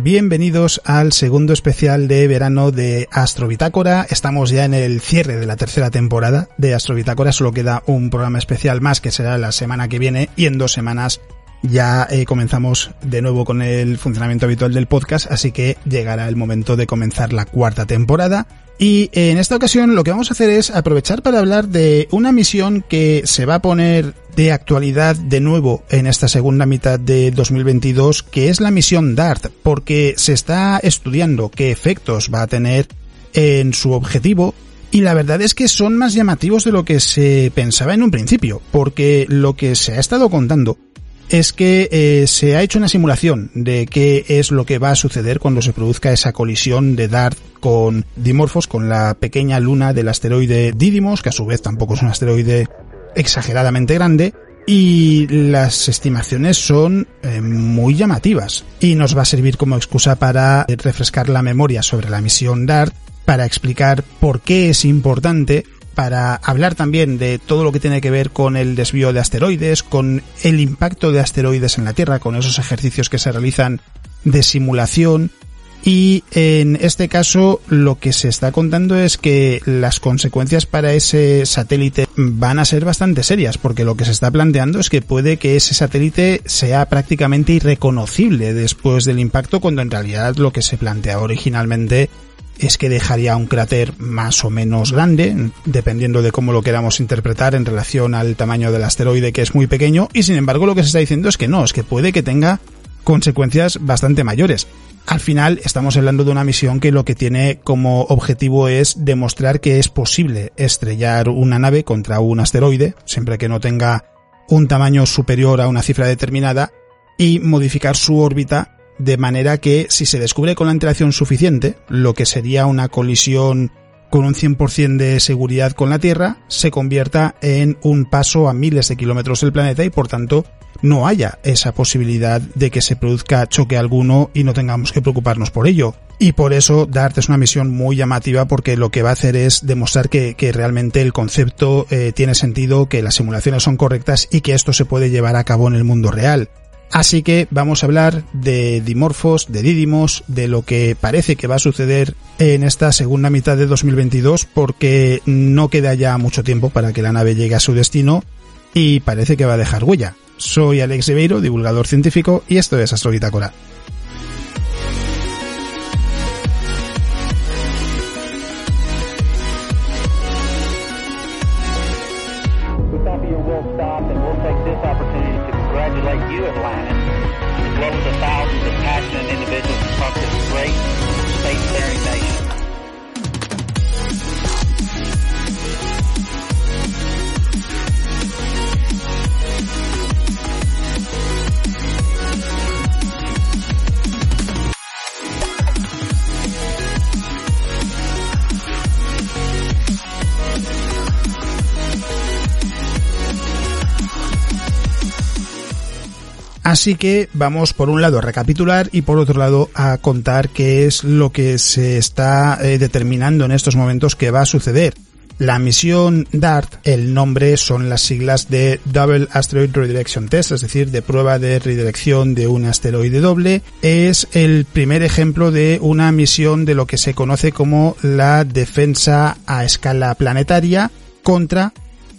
Bienvenidos al segundo especial de verano de Astrobitácora. Estamos ya en el cierre de la tercera temporada de Astrobitácora. Solo queda un programa especial más que será la semana que viene y en dos semanas ya eh, comenzamos de nuevo con el funcionamiento habitual del podcast, así que llegará el momento de comenzar la cuarta temporada. Y en esta ocasión lo que vamos a hacer es aprovechar para hablar de una misión que se va a poner de actualidad de nuevo en esta segunda mitad de 2022, que es la misión DART, porque se está estudiando qué efectos va a tener en su objetivo y la verdad es que son más llamativos de lo que se pensaba en un principio, porque lo que se ha estado contando es que eh, se ha hecho una simulación de qué es lo que va a suceder cuando se produzca esa colisión de DART con Dimorphos, con la pequeña luna del asteroide Didymos, que a su vez tampoco es un asteroide exageradamente grande, y las estimaciones son eh, muy llamativas. Y nos va a servir como excusa para refrescar la memoria sobre la misión DART, para explicar por qué es importante para hablar también de todo lo que tiene que ver con el desvío de asteroides, con el impacto de asteroides en la Tierra, con esos ejercicios que se realizan de simulación. Y en este caso lo que se está contando es que las consecuencias para ese satélite van a ser bastante serias, porque lo que se está planteando es que puede que ese satélite sea prácticamente irreconocible después del impacto, cuando en realidad lo que se planteaba originalmente es que dejaría un cráter más o menos grande, dependiendo de cómo lo queramos interpretar en relación al tamaño del asteroide que es muy pequeño, y sin embargo lo que se está diciendo es que no, es que puede que tenga consecuencias bastante mayores. Al final estamos hablando de una misión que lo que tiene como objetivo es demostrar que es posible estrellar una nave contra un asteroide, siempre que no tenga un tamaño superior a una cifra determinada, y modificar su órbita de manera que si se descubre con la antelación suficiente, lo que sería una colisión con un 100% de seguridad con la Tierra, se convierta en un paso a miles de kilómetros del planeta y por tanto no haya esa posibilidad de que se produzca choque alguno y no tengamos que preocuparnos por ello. Y por eso DART es una misión muy llamativa porque lo que va a hacer es demostrar que, realmente el concepto eh, tiene sentido, que las simulaciones son correctas y que esto se puede llevar a cabo en el mundo real. Así que vamos a hablar de Dimorphos, de Didymos, de lo que parece que va a suceder en esta segunda mitad de 2022 porque no queda ya mucho tiempo para que la nave llegue a su destino y parece que va a dejar huella. Soy Alex Ribeiro, divulgador científico, y esto es Astrobitácora. Así que vamos por un lado a recapitular y por otro lado a contar qué es lo que se está eh, determinando en estos momentos que va a suceder. La misión DART, el nombre son las siglas de Double Asteroid Redirection Test, es decir, de prueba de redirección de un asteroide doble. Es el primer ejemplo de una misión de lo que se conoce como la defensa a escala planetaria contra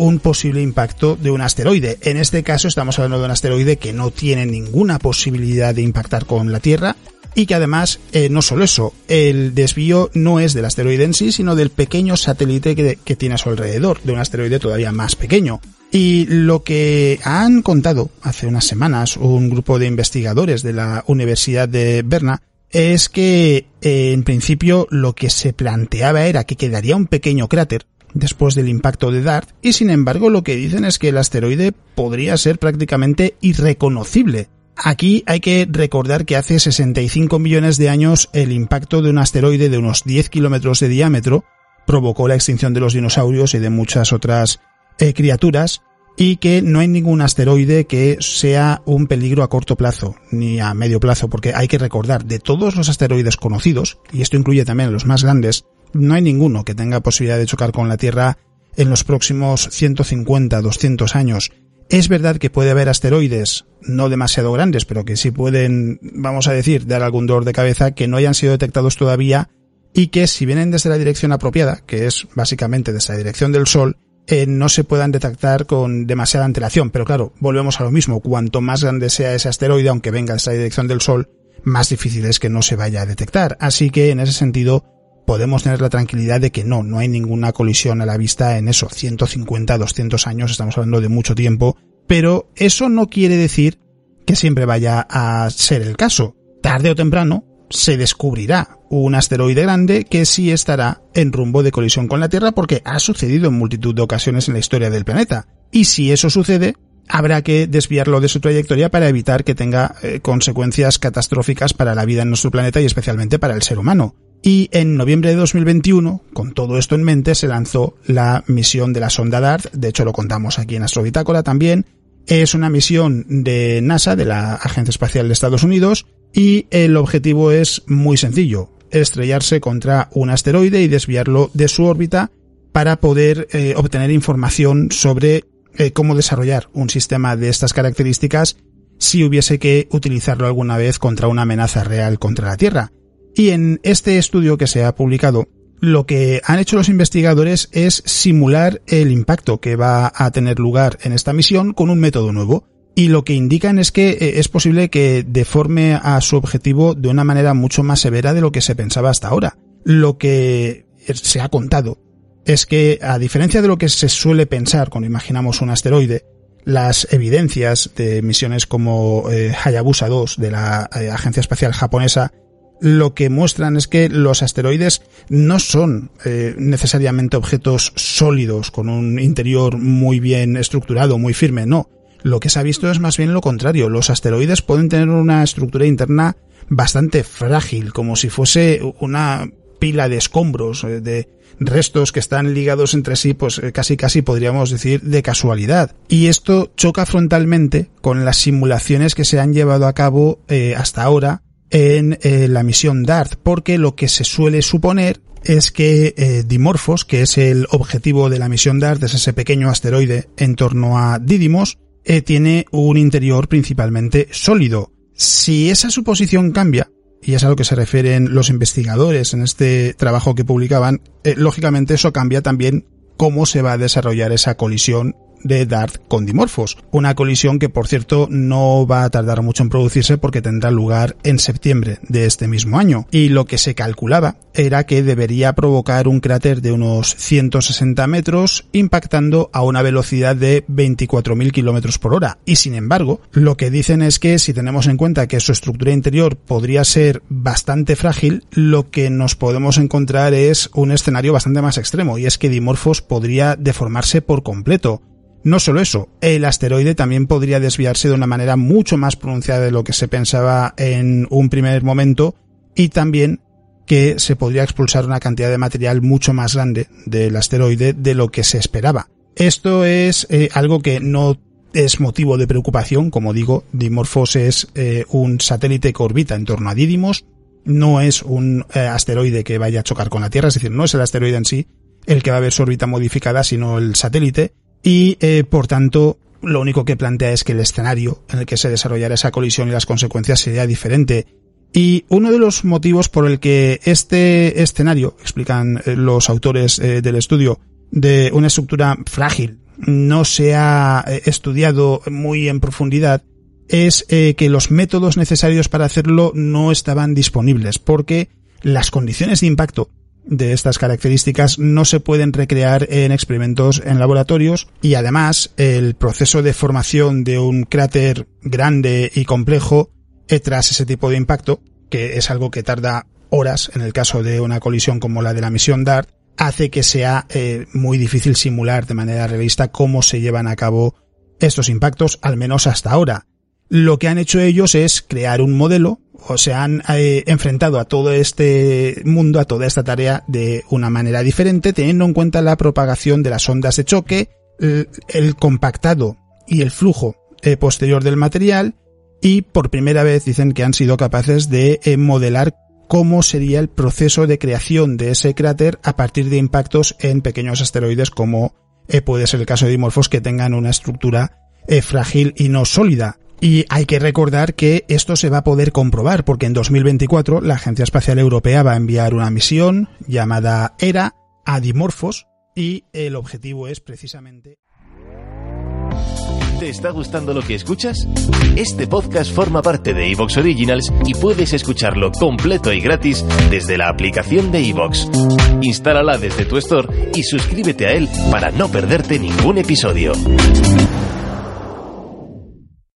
un posible impacto de un asteroide. En este caso estamos hablando de un asteroide que no tiene ninguna posibilidad de impactar con la Tierra y que además eh, no solo eso, el desvío no es del asteroide en sí, sino del pequeño satélite que, tiene a su alrededor, de un asteroide todavía más pequeño. Y lo que han contado hace unas semanas un grupo de investigadores de la Universidad de Berna es que eh, en principio lo que se planteaba era que quedaría un pequeño cráter después del impacto de DART y sin embargo lo que dicen es que el asteroide podría ser prácticamente irreconocible. Aquí hay que recordar que hace 65 millones de años el impacto de un asteroide de unos 10 kilómetros de diámetro provocó la extinción de los dinosaurios y de muchas otras eh, criaturas y que no hay ningún asteroide que sea un peligro a corto plazo ni a medio plazo, porque hay que recordar, de todos los asteroides conocidos, y esto incluye también los más grandes, no hay ninguno que tenga posibilidad de chocar con la Tierra en los próximos 150, 200 años. Es verdad que puede haber asteroides no demasiado grandes, pero que sí pueden, vamos a decir, dar algún dolor de cabeza, que no hayan sido detectados todavía y que si vienen desde la dirección apropiada, que es básicamente desde la dirección del Sol, eh, no se puedan detectar con demasiada antelación. Pero claro, volvemos a lo mismo. Cuanto más grande sea ese asteroide, aunque venga de esa dirección del Sol, más difícil es que no se vaya a detectar. Así que en ese sentido, podemos tener la tranquilidad de que no, no hay ninguna colisión a la vista en eso. 150, 200 años, estamos hablando de mucho tiempo. Pero eso no quiere decir que siempre vaya a ser el caso. Tarde o temprano, se descubrirá un asteroide grande que sí estará en rumbo de colisión con la Tierra porque ha sucedido en multitud de ocasiones en la historia del planeta. Y si eso sucede, habrá que desviarlo de su trayectoria para evitar que tenga eh, consecuencias catastróficas para la vida en nuestro planeta y especialmente para el ser humano. Y en noviembre de 2021, con todo esto en mente, se lanzó la misión de la sonda DART, de hecho lo contamos aquí en Astrobitácora también, es una misión de NASA, de la Agencia Espacial de Estados Unidos, y el objetivo es muy sencillo, estrellarse contra un asteroide y desviarlo de su órbita para poder eh, obtener información sobre eh, cómo desarrollar un sistema de estas características si hubiese que utilizarlo alguna vez contra una amenaza real contra la Tierra. Y en este estudio que se ha publicado, lo que han hecho los investigadores es simular el impacto que va a tener lugar en esta misión con un método nuevo. Y lo que indican es que eh, es posible que deforme a su objetivo de una manera mucho más severa de lo que se pensaba hasta ahora. Lo que se ha contado es que, a diferencia de lo que se suele pensar cuando imaginamos un asteroide, las evidencias de misiones como eh, Hayabusa 2 de la eh, Agencia Espacial Japonesa lo que muestran es que los asteroides no son eh, necesariamente objetos sólidos con un interior muy bien estructurado, muy firme, no. Lo que se ha visto es más bien lo contrario. Los asteroides pueden tener una estructura interna bastante frágil, como si fuese una pila de escombros, eh, de restos que están ligados entre sí, pues eh, casi casi podríamos decir de casualidad. Y esto choca frontalmente con las simulaciones que se han llevado a cabo hasta ahora en eh, la misión DART, porque lo que se suele suponer es que eh, Dimorphos, que es el objetivo de la misión DART, es ese pequeño asteroide en torno a Didymos, eh, tiene un interior principalmente sólido. Si esa suposición cambia, y es a lo que se refieren los investigadores en este trabajo que publicaban, lógicamente eso cambia también cómo se va a desarrollar esa colisión de DART con dimorfos. Una colisión que, por cierto, no va a tardar mucho en producirse porque tendrá lugar en septiembre de este mismo año. Y lo que se calculaba era que debería provocar un cráter de unos 160 metros, impactando a una velocidad de 24.000 kilómetros por hora. Y sin embargo, lo que dicen es que si tenemos en cuenta que su estructura interior podría ser bastante frágil, lo que nos podemos encontrar es un escenario bastante más extremo, y es que Dimorphos podría deformarse por completo. No solo eso, el asteroide también podría desviarse de una manera mucho más pronunciada de lo que se pensaba en un primer momento y también que se podría expulsar una cantidad de material mucho más grande del asteroide de lo que se esperaba. Esto es eh, algo que no es motivo de preocupación, como digo, Dimorphos es eh, un satélite que orbita en torno a Didymos, no es un eh, asteroide que vaya a chocar con la Tierra, es decir, no es el asteroide en sí el que va a ver su órbita modificada, sino el satélite, y eh, por tanto lo único que plantea es que el escenario en el que se desarrollará esa colisión y las consecuencias sería diferente. Y uno de los motivos por el que este escenario, explican eh, los autores eh, del estudio, de una estructura frágil no se ha estudiado muy en profundidad, es que los métodos necesarios para hacerlo no estaban disponibles porque las condiciones de impacto de estas características no se pueden recrear en experimentos en laboratorios y además el proceso de formación de un cráter grande y complejo eh, tras ese tipo de impacto, que es algo que tarda horas en el caso de una colisión como la de la misión DART, hace que sea eh, muy difícil simular de manera realista cómo se llevan a cabo estos impactos, al menos hasta ahora. Lo que han hecho ellos es crear un modelo o se han eh, enfrentado a todo este mundo, a toda esta tarea de una manera diferente, teniendo en cuenta la propagación de las ondas de choque, el, compactado y el flujo eh, posterior del material, y por primera vez dicen que han sido capaces de eh, modelar cómo sería el proceso de creación de ese cráter a partir de impactos en pequeños asteroides como puede ser el caso de Dimorphos que tengan una estructura frágil y no sólida. Y hay que recordar que esto se va a poder comprobar porque en 2024 la Agencia Espacial Europea va a enviar una misión llamada ERA a Dimorphos y el objetivo es precisamente... ¿Te está gustando lo que escuchas? Este podcast forma parte de Evox Originals y puedes escucharlo completo y gratis desde la aplicación de Evox. Instálala desde tu store y suscríbete a él para no perderte ningún episodio.